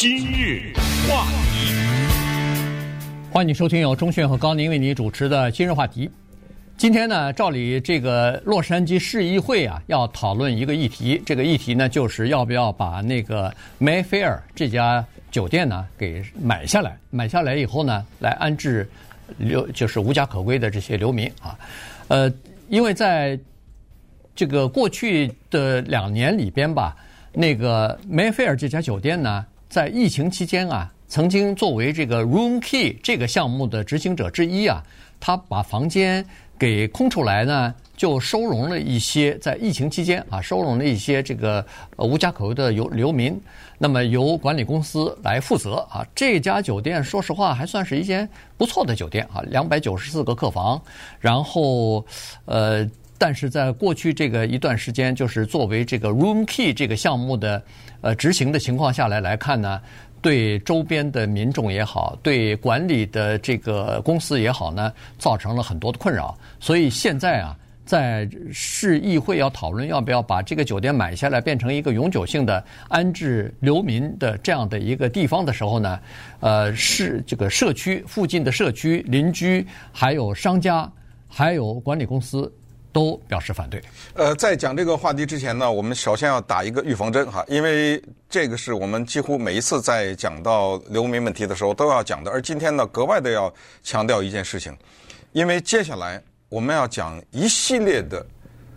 今日话题，欢迎收听由钟迅和高宁为你主持的今日话题。今天呢，照理这个洛杉矶市议会啊要讨论一个议题，这个议题呢就是要不要把那个 Mayfair 这家酒店呢给买下来，买下来以后呢来安置流就是无家可归的这些流民啊，呃，因为在这个过去的两年里边吧，那个 Mayfair 这家酒店呢，在疫情期间啊，曾经作为这个 Room Key 这个项目的执行者之一啊，他把房间给空出来呢，就收容了一些在疫情期间啊，收容了一些这个无家可归的游流民。那么由管理公司来负责啊。这家酒店说实话还算是一间不错的酒店啊，两百九十四个客房。然后呃，但是在过去这个一段时间，就是作为这个 Room Key 这个项目的呃执行的情况下来来看呢。对周边的民众也好，对管理的这个公司也好呢，造成了很多的困扰。所以现在啊，在市议会要讨论要不要把这个酒店买下来，变成一个永久性的安置流民的这样的一个地方的时候呢，呃，市这个社区附近的社区邻居，还有商家，还有管理公司。都表示反对。呃，在讲这个话题之前呢，我们首先要打一个预防针哈，因为这个是我们几乎每一次在讲到流民问题的时候都要讲的，而今天呢，格外的要强调一件事情，因为接下来我们要讲一系列的，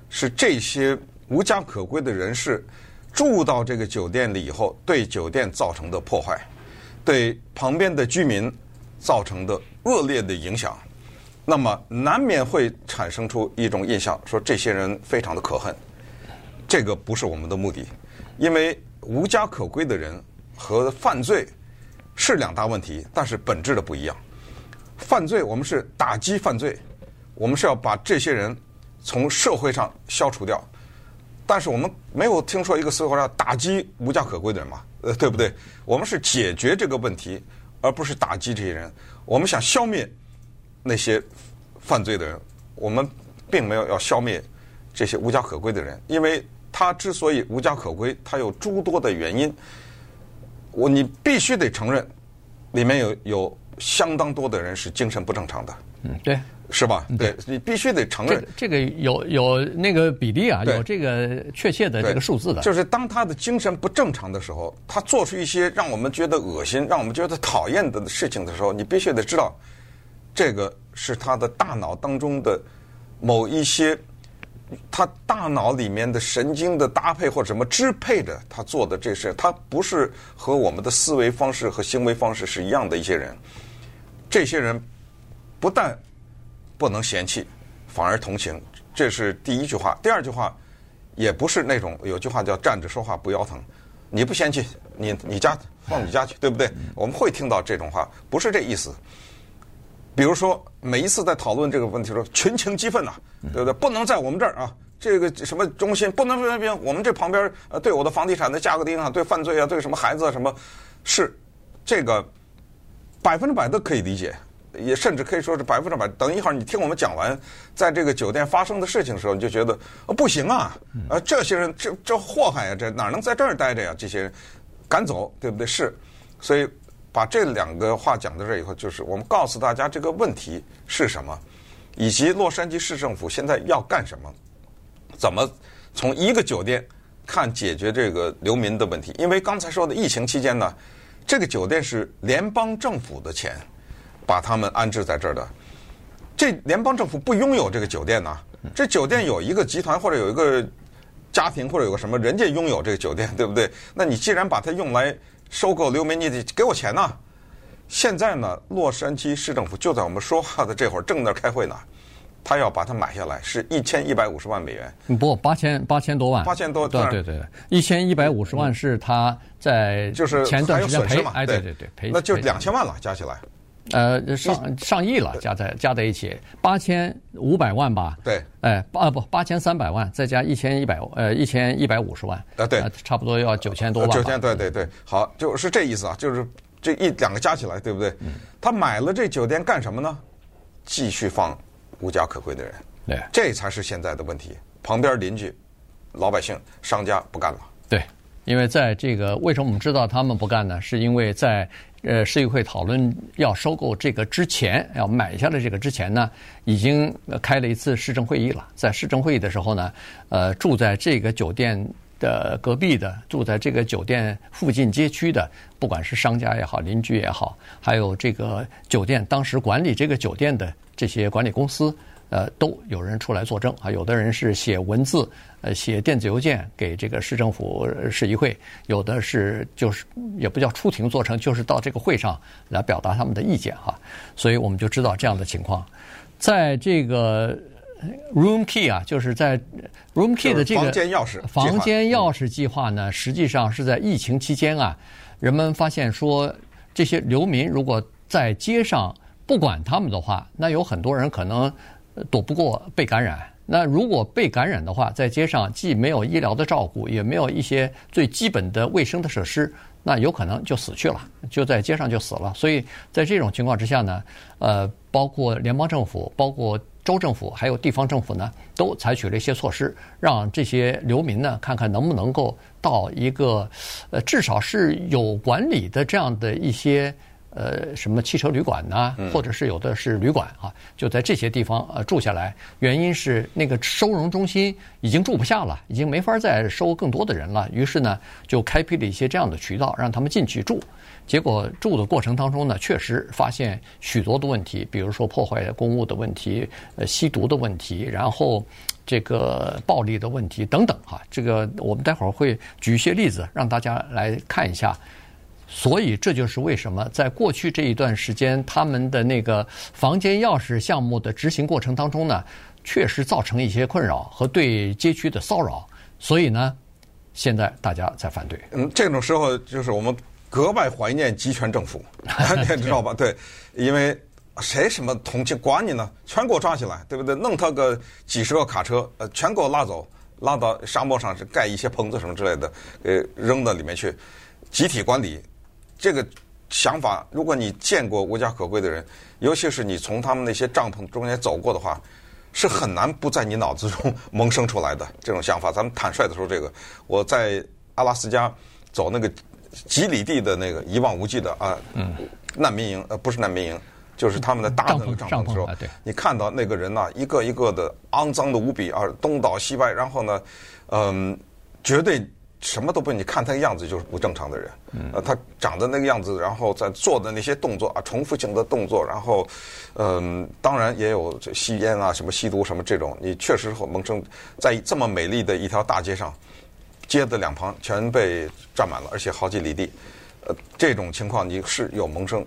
是这些无家可归的人士住到这个酒店里以后，对酒店造成的破坏，对旁边的居民造成的恶劣的影响。那么难免会产生出一种印象，说这些人非常的可恨。这个不是我们的目的，因为无家可归的人和犯罪是两大问题，但是本质的不一样。犯罪我们是打击犯罪，我们是要把这些人从社会上消除掉。但是我们没有听说一个社会上打击无家可归的人嘛？呃，对不对？我们是解决这个问题，而不是打击这些人。我们想消灭。那些犯罪的人，我们并没有要消灭这些无家可归的人，因为他之所以无家可归，他有诸多的原因。我你必须得承认，里面有有相当多的人是精神不正常的。嗯，对，是吧？对，你必须得承认。这个有有那个比例啊，有这个确切的这个数字的。就是当他的精神不正常的时候，他做出一些让我们觉得恶心、让我们觉得讨厌的事情的时候，你必须得知道。这个是他的大脑当中的某一些，他大脑里面的神经的搭配或者什么支配着他做的这事，他不是和我们的思维方式和行为方式是一样的一些人。这些人不但不能嫌弃，反而同情，这是第一句话。第二句话也不是那种有句话叫站着说话不腰疼，你不嫌弃，你你家放你家去，对不对？我们会听到这种话，不是这意思。比如说，每一次在讨论这个问题的时候，群情激愤呐，对不对？不能在我们这儿啊，这个什么中心不能不行，我们这旁边呃，对我的房地产的价格的影响，对犯罪啊，对什么孩子啊什么，是这个百分之百都可以理解，也甚至可以说是百分之百。等一会儿你听我们讲完，在这个酒店发生的事情的时候，你就觉得不行啊，啊这些人这这祸害呀，这哪能在这儿待着呀？这些人赶走，对不对？是，所以。把这两个话讲到这以后，就是我们告诉大家这个问题是什么，以及洛杉矶市政府现在要干什么，怎么从一个酒店看解决这个流民的问题。因为刚才说的疫情期间呢，这个酒店是联邦政府的钱把他们安置在这儿的，这联邦政府不拥有这个酒店呐，这酒店有一个集团或者有一个家庭或者有个什么人家拥有这个酒店，对不对？那你既然把它用来。收购流民，你得给我钱呐！现在呢，洛杉矶市政府就在我们说话的这会儿正在开会呢，他要把它买下来，是一千一百五十万美元。不，八千八千多万。八千多。对对对，一千一百五十万是他在就是前段时间赔嘛？哎，对对对，赔那就两千万了，加起来。呃，上上亿了，加在加在一起，八千五百万吧。对，哎，八不八千三百万，再加一千一百呃一千一百五十万。啊，对，差不多要九千多万。九千，对对对，好，就是这意思啊，就是这一两个加起来，对不对？嗯。他买了这酒店干什么呢？继续放无家可归的人。对。这才是现在的问题。旁边邻居、老百姓、商家不干了。因为在这个为什么我们知道他们不干呢？是因为在呃市议会讨论要收购这个之前，要买下来这个之前呢，已经开了一次市政会议了。在市政会议的时候呢，呃，住在这个酒店的隔壁的，住在这个酒店附近街区的，不管是商家也好，邻居也好，还有这个酒店当时管理这个酒店的这些管理公司。呃，都有人出来作证啊，有的人是写文字，呃，写电子邮件给这个市政府市议会，有的是就是也不叫出庭作证，就是到这个会上来表达他们的意见哈。所以我们就知道这样的情况，在这个 room key 啊，就是在 room key 的这个房间钥匙房间钥匙计划呢，实际上是在疫情期间啊，人们发现说这些流民如果在街上不管他们的话，那有很多人可能。躲不过被感染。那如果被感染的话，在街上既没有医疗的照顾，也没有一些最基本的卫生的设施，那有可能就死去了，就在街上就死了。所以在这种情况之下呢，呃，包括联邦政府、包括州政府、还有地方政府呢，都采取了一些措施，让这些流民呢，看看能不能够到一个呃，至少是有管理的这样的一些。呃，什么汽车旅馆呐，或者是有的是旅馆啊，就在这些地方呃住下来。原因是那个收容中心已经住不下了，已经没法再收更多的人了。于是呢，就开辟了一些这样的渠道，让他们进去住。结果住的过程当中呢，确实发现许多的问题，比如说破坏公物的问题、呃吸毒的问题，然后这个暴力的问题等等哈。这个我们待会儿会举一些例子，让大家来看一下。所以这就是为什么在过去这一段时间，他们的那个房间钥匙项目的执行过程当中呢，确实造成一些困扰和对街区的骚扰。所以呢，现在大家在反对。嗯，这种时候就是我们格外怀念集权政府，你知道吧？对，因为谁什么同情管你呢？全给我抓起来，对不对？弄他个几十个卡车，呃，全给我拉走，拉到沙漠上是盖一些棚子什么之类的，呃，扔到里面去，集体管理。这个想法，如果你见过无家可归的人，尤其是你从他们那些帐篷中间走过的话，是很难不在你脑子中萌生出来的这种想法。咱们坦率的说，这个我在阿拉斯加走那个几里地的那个一望无际的啊，难民营呃不是难民营，就是他们的大的那个帐篷的时候，你看到那个人呐，一个一个的肮脏的无比啊，东倒西歪，然后呢，嗯，绝对。什么都不，你看他样子就是不正常的人。呃，他长得那个样子，然后在做的那些动作啊，重复性的动作，然后，嗯，当然也有吸烟啊，什么吸毒什么这种，你确实会萌生在这么美丽的一条大街上，街的两旁全被占满了，而且好几里地，呃，这种情况你是有萌生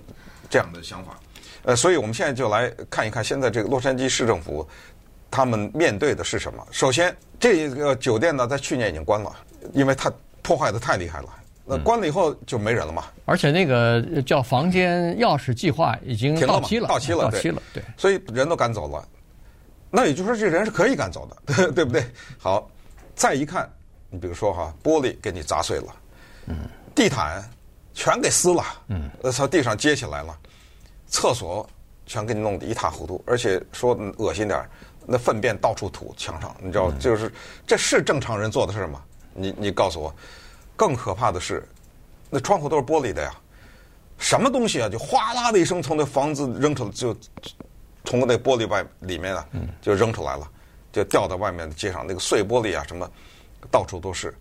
这样的想法。呃，所以我们现在就来看一看现在这个洛杉矶市政府他们面对的是什么。首先，这个酒店呢，在去年已经关了。因为它破坏的太厉害了，那关了以后就没人了嘛。而且那个叫房间钥匙计划已经到期了，到期了，到期了，对。所以人都赶走了，那也就是说这人是可以赶走的，对 对不对？好，再一看，你比如说哈，玻璃给你砸碎了，嗯，地毯全给撕了，嗯，呃，从地上揭起来了，厕所全给你弄得一塌糊涂，而且说恶心点儿，那粪便到处吐墙上，你知道，就是这是正常人做的事吗？你你告诉我，更可怕的是，那窗户都是玻璃的呀，什么东西啊？就哗啦的一声从那房子扔出来，就从那玻璃外里面啊，就扔出来了，就掉到外面的街上，那个碎玻璃啊什么，到处都是。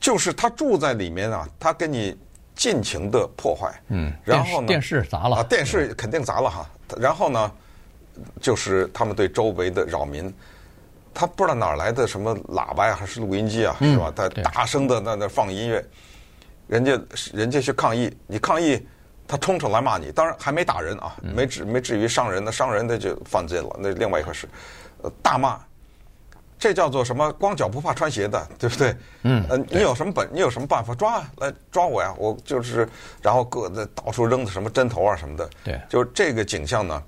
就是他住在里面啊，他给你尽情的破坏。嗯。然后呢？电视砸了。啊，电视肯定砸了哈。然后呢，就是他们对周围的扰民。他不知道哪儿来的什么喇叭呀，还是录音机啊，是吧？他大声的在那放音乐，人家人家去抗议，你抗议，他冲出来骂你，当然还没打人啊，没至没至于伤人，那伤人的就犯罪了，那另外一回事。呃，大骂，这叫做什么？光脚不怕穿鞋的，对不对？嗯。呃，你有什么本？你有什么办法抓来抓我呀？我就是，然后各的到处扔的什么针头啊什么的。对。就是这个景象呢。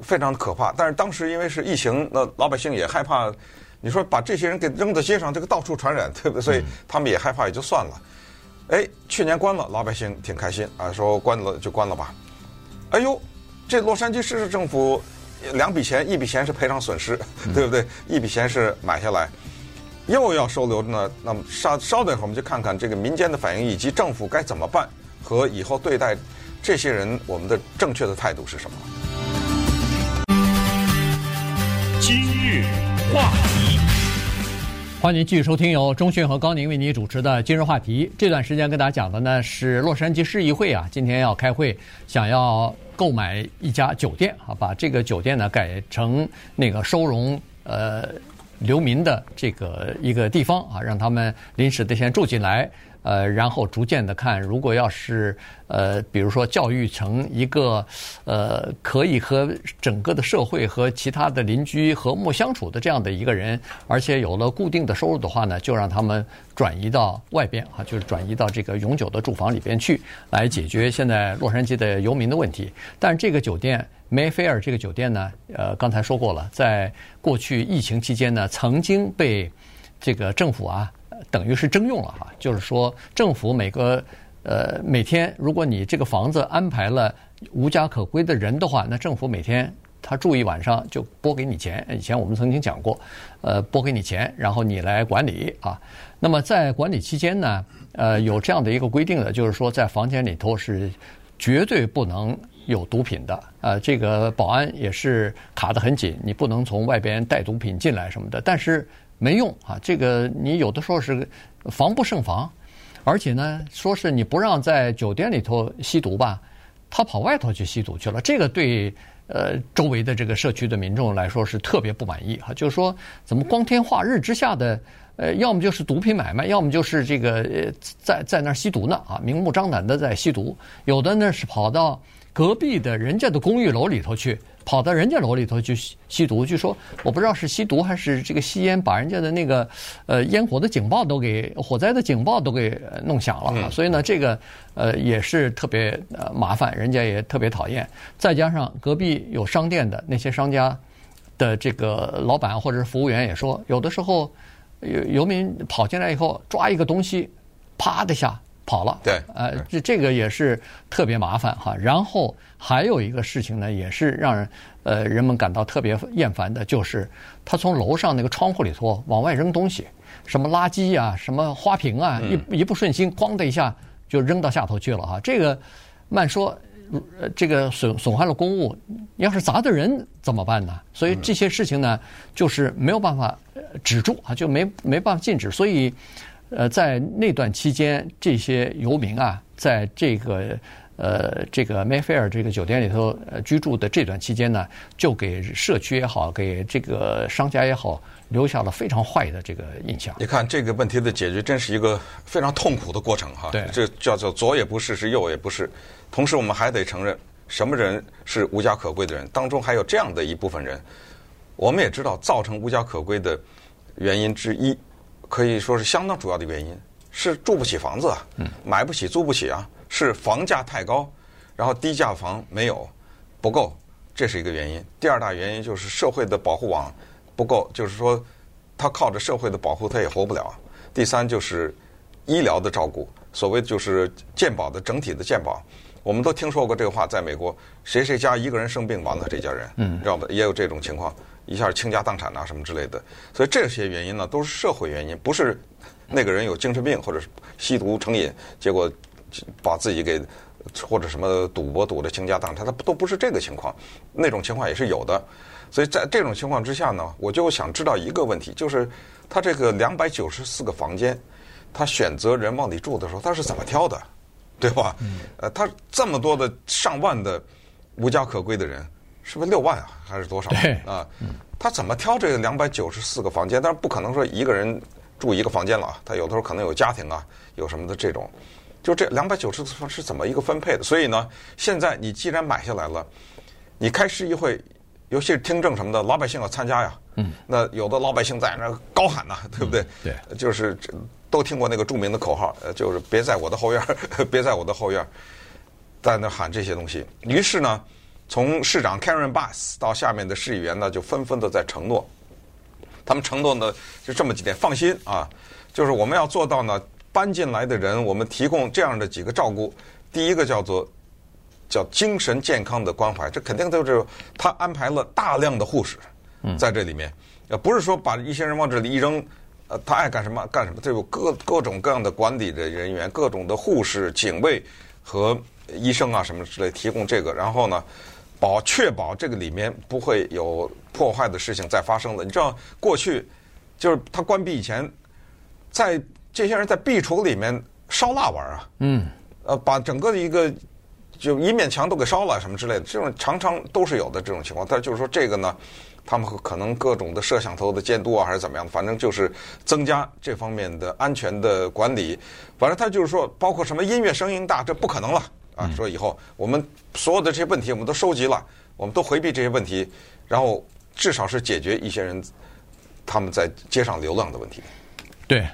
非常的可怕，但是当时因为是疫情，那老百姓也害怕。你说把这些人给扔在街上，这个到处传染，对不对？所以他们也害怕，也就算了。哎，去年关了，老百姓挺开心啊，说关了就关了吧。哎呦，这洛杉矶市政府两笔钱，一笔钱是赔偿损失，对不对？一笔钱是买下来，又要收留呢，那么稍稍等一会儿，我们就看看这个民间的反应以及政府该怎么办，和以后对待这些人，我们的正确的态度是什么？今日话题，欢迎继续收听由中讯和高宁为您主持的《今日话题》。这段时间跟大家讲的呢是洛杉矶市议会啊，今天要开会，想要购买一家酒店啊，把这个酒店呢改成那个收容呃。流民的这个一个地方啊，让他们临时的先住进来，呃，然后逐渐的看，如果要是呃，比如说教育成一个呃，可以和整个的社会和其他的邻居和睦相处的这样的一个人，而且有了固定的收入的话呢，就让他们转移到外边啊，就是转移到这个永久的住房里边去，来解决现在洛杉矶的游民的问题。但这个酒店。梅菲尔这个酒店呢，呃，刚才说过了，在过去疫情期间呢，曾经被这个政府啊，等于是征用了哈，就是说政府每个呃每天，如果你这个房子安排了无家可归的人的话，那政府每天他住一晚上就拨给你钱。以前我们曾经讲过，呃，拨给你钱，然后你来管理啊。那么在管理期间呢，呃，有这样的一个规定的，就是说在房间里头是绝对不能。有毒品的，呃，这个保安也是卡得很紧，你不能从外边带毒品进来什么的。但是没用啊，这个你有的时候是防不胜防，而且呢，说是你不让在酒店里头吸毒吧，他跑外头去吸毒去了。这个对呃周围的这个社区的民众来说是特别不满意哈，就是说怎么光天化日之下的，呃，要么就是毒品买卖，要么就是这个呃在在那儿吸毒呢啊，明目张胆的在吸毒，有的呢是跑到。隔壁的人家的公寓楼里头去，跑到人家楼里头去吸吸毒，据说我不知道是吸毒还是这个吸烟，把人家的那个呃烟火的警报都给火灾的警报都给弄响了，嗯、所以呢，这个呃也是特别呃麻烦，人家也特别讨厌。再加上隔壁有商店的那些商家的这个老板或者是服务员也说，有的时候游游民跑进来以后抓一个东西，啪的下。跑了，对，呃，这这个也是特别麻烦哈。然后还有一个事情呢，也是让人呃人们感到特别厌烦的，就是他从楼上那个窗户里头往外扔东西，什么垃圾啊，什么花瓶啊，一一不顺心，咣的一下就扔到下头去了哈。这个慢说，呃，这个损损害了公物，要是砸的人怎么办呢？所以这些事情呢，就是没有办法止住啊，就没没办法禁止，所以。呃，在那段期间，这些游民啊，在这个呃这个梅菲尔这个酒店里头呃居住的这段期间呢，就给社区也好，给这个商家也好，留下了非常坏的这个印象。你看这个问题的解决，真是一个非常痛苦的过程哈。对，这叫做左也不是，是右也不是。同时，我们还得承认，什么人是无家可归的人？当中还有这样的一部分人，我们也知道，造成无家可归的原因之一。可以说是相当主要的原因，是住不起房子啊，买不起、租不起啊，是房价太高，然后低价房没有，不够，这是一个原因。第二大原因就是社会的保护网不够，就是说他靠着社会的保护他也活不了。第三就是医疗的照顾，所谓就是健保的整体的健保，我们都听说过这个话，在美国谁谁家一个人生病完了这家人，嗯，知道吧？也有这种情况。一下倾家荡产啊，什么之类的，所以这些原因呢，都是社会原因，不是那个人有精神病或者是吸毒成瘾，结果把自己给或者什么赌博赌的倾家荡产，他都不是这个情况，那种情况也是有的。所以在这种情况之下呢，我就想知道一个问题，就是他这个两百九十四个房间，他选择人往里住的时候，他是怎么挑的，对吧？呃，他这么多的上万的无家可归的人。是不是六万啊？还是多少？啊，他怎么挑这个两百九十四个房间？但是不可能说一个人住一个房间了啊。他有的时候可能有家庭啊，有什么的这种。就这两百九十四房是怎么一个分配的？所以呢，现在你既然买下来了，你开市议会，尤其是听证什么的，老百姓要参加呀。嗯。那有的老百姓在那高喊呐，对不对？对。就是都听过那个著名的口号，呃，就是别在我的后院，别在我的后院，在那喊这些东西。于是呢。从市长 Karen Bass 到下面的市议员呢，就纷纷的在承诺。他们承诺呢，就这么几点，放心啊，就是我们要做到呢，搬进来的人，我们提供这样的几个照顾。第一个叫做叫精神健康的关怀，这肯定都是他安排了大量的护士在这里面，呃，不是说把一些人往这里一扔，呃，他爱干什么干什么，这有各各种各样的管理的人员，各种的护士、警卫和医生啊什么之类提供这个，然后呢，保确保这个里面不会有破坏的事情再发生了。你知道过去就是他关闭以前，在这些人在壁橱里面烧蜡玩啊，嗯，呃，把整个的一个就一面墙都给烧了什么之类的，这种常常都是有的这种情况。但就是说这个呢。他们可能各种的摄像头的监督啊，还是怎么样？反正就是增加这方面的安全的管理。反正他就是说，包括什么音乐声音大，这不可能了啊！说以后我们所有的这些问题，我们都收集了，我们都回避这些问题，然后至少是解决一些人他们在街上流浪的问题。对，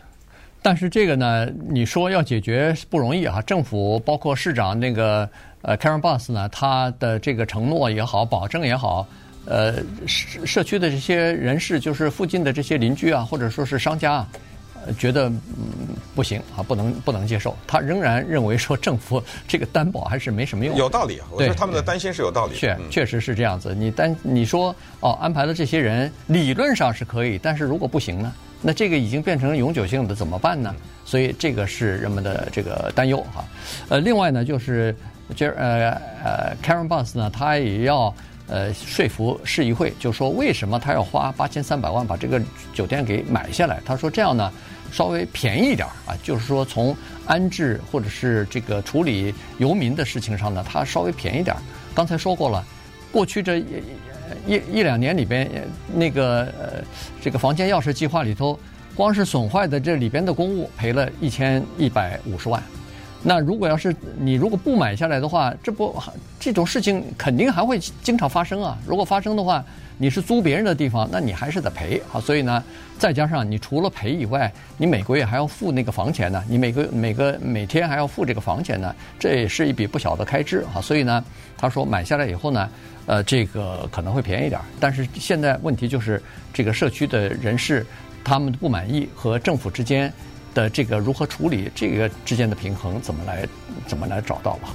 但是这个呢，你说要解决不容易啊！政府包括市长那个呃 Karen Bass 呢，他的这个承诺也好，保证也好。呃，社社区的这些人士，就是附近的这些邻居啊，或者说是商家啊，觉得嗯不行啊，不能不能接受。他仍然认为说政府 这个担保还是没什么用。有道理啊，我觉得他们的担心是有道理。确确实是这样子。你担你说哦，安排的这些人，理论上是可以，但是如果不行呢？那这个已经变成永久性的怎么办呢？所以这个是人们的这个担忧哈。呃，另外呢，就是这呃呃，Karen Bass 呢，他也要。呃，说服市议会，就说为什么他要花八千三百万把这个酒店给买下来？他说这样呢，稍微便宜一点啊，就是说从安置或者是这个处理游民的事情上呢，他稍微便宜点。刚才说过了，过去这一一一两年里边，那个呃这个房间钥匙计划里头，光是损坏的这里边的公物赔了一千一百五十万。那如果要是你如果不买下来的话，这不这种事情肯定还会经常发生啊。如果发生的话，你是租别人的地方，那你还是得赔啊。所以呢，再加上你除了赔以外，你每个月还要付那个房钱呢，你每个每个每天还要付这个房钱呢，这也是一笔不小的开支啊。所以呢，他说买下来以后呢，呃，这个可能会便宜点，但是现在问题就是这个社区的人士他们的不满意和政府之间。的这个如何处理这个之间的平衡，怎么来怎么来找到吧？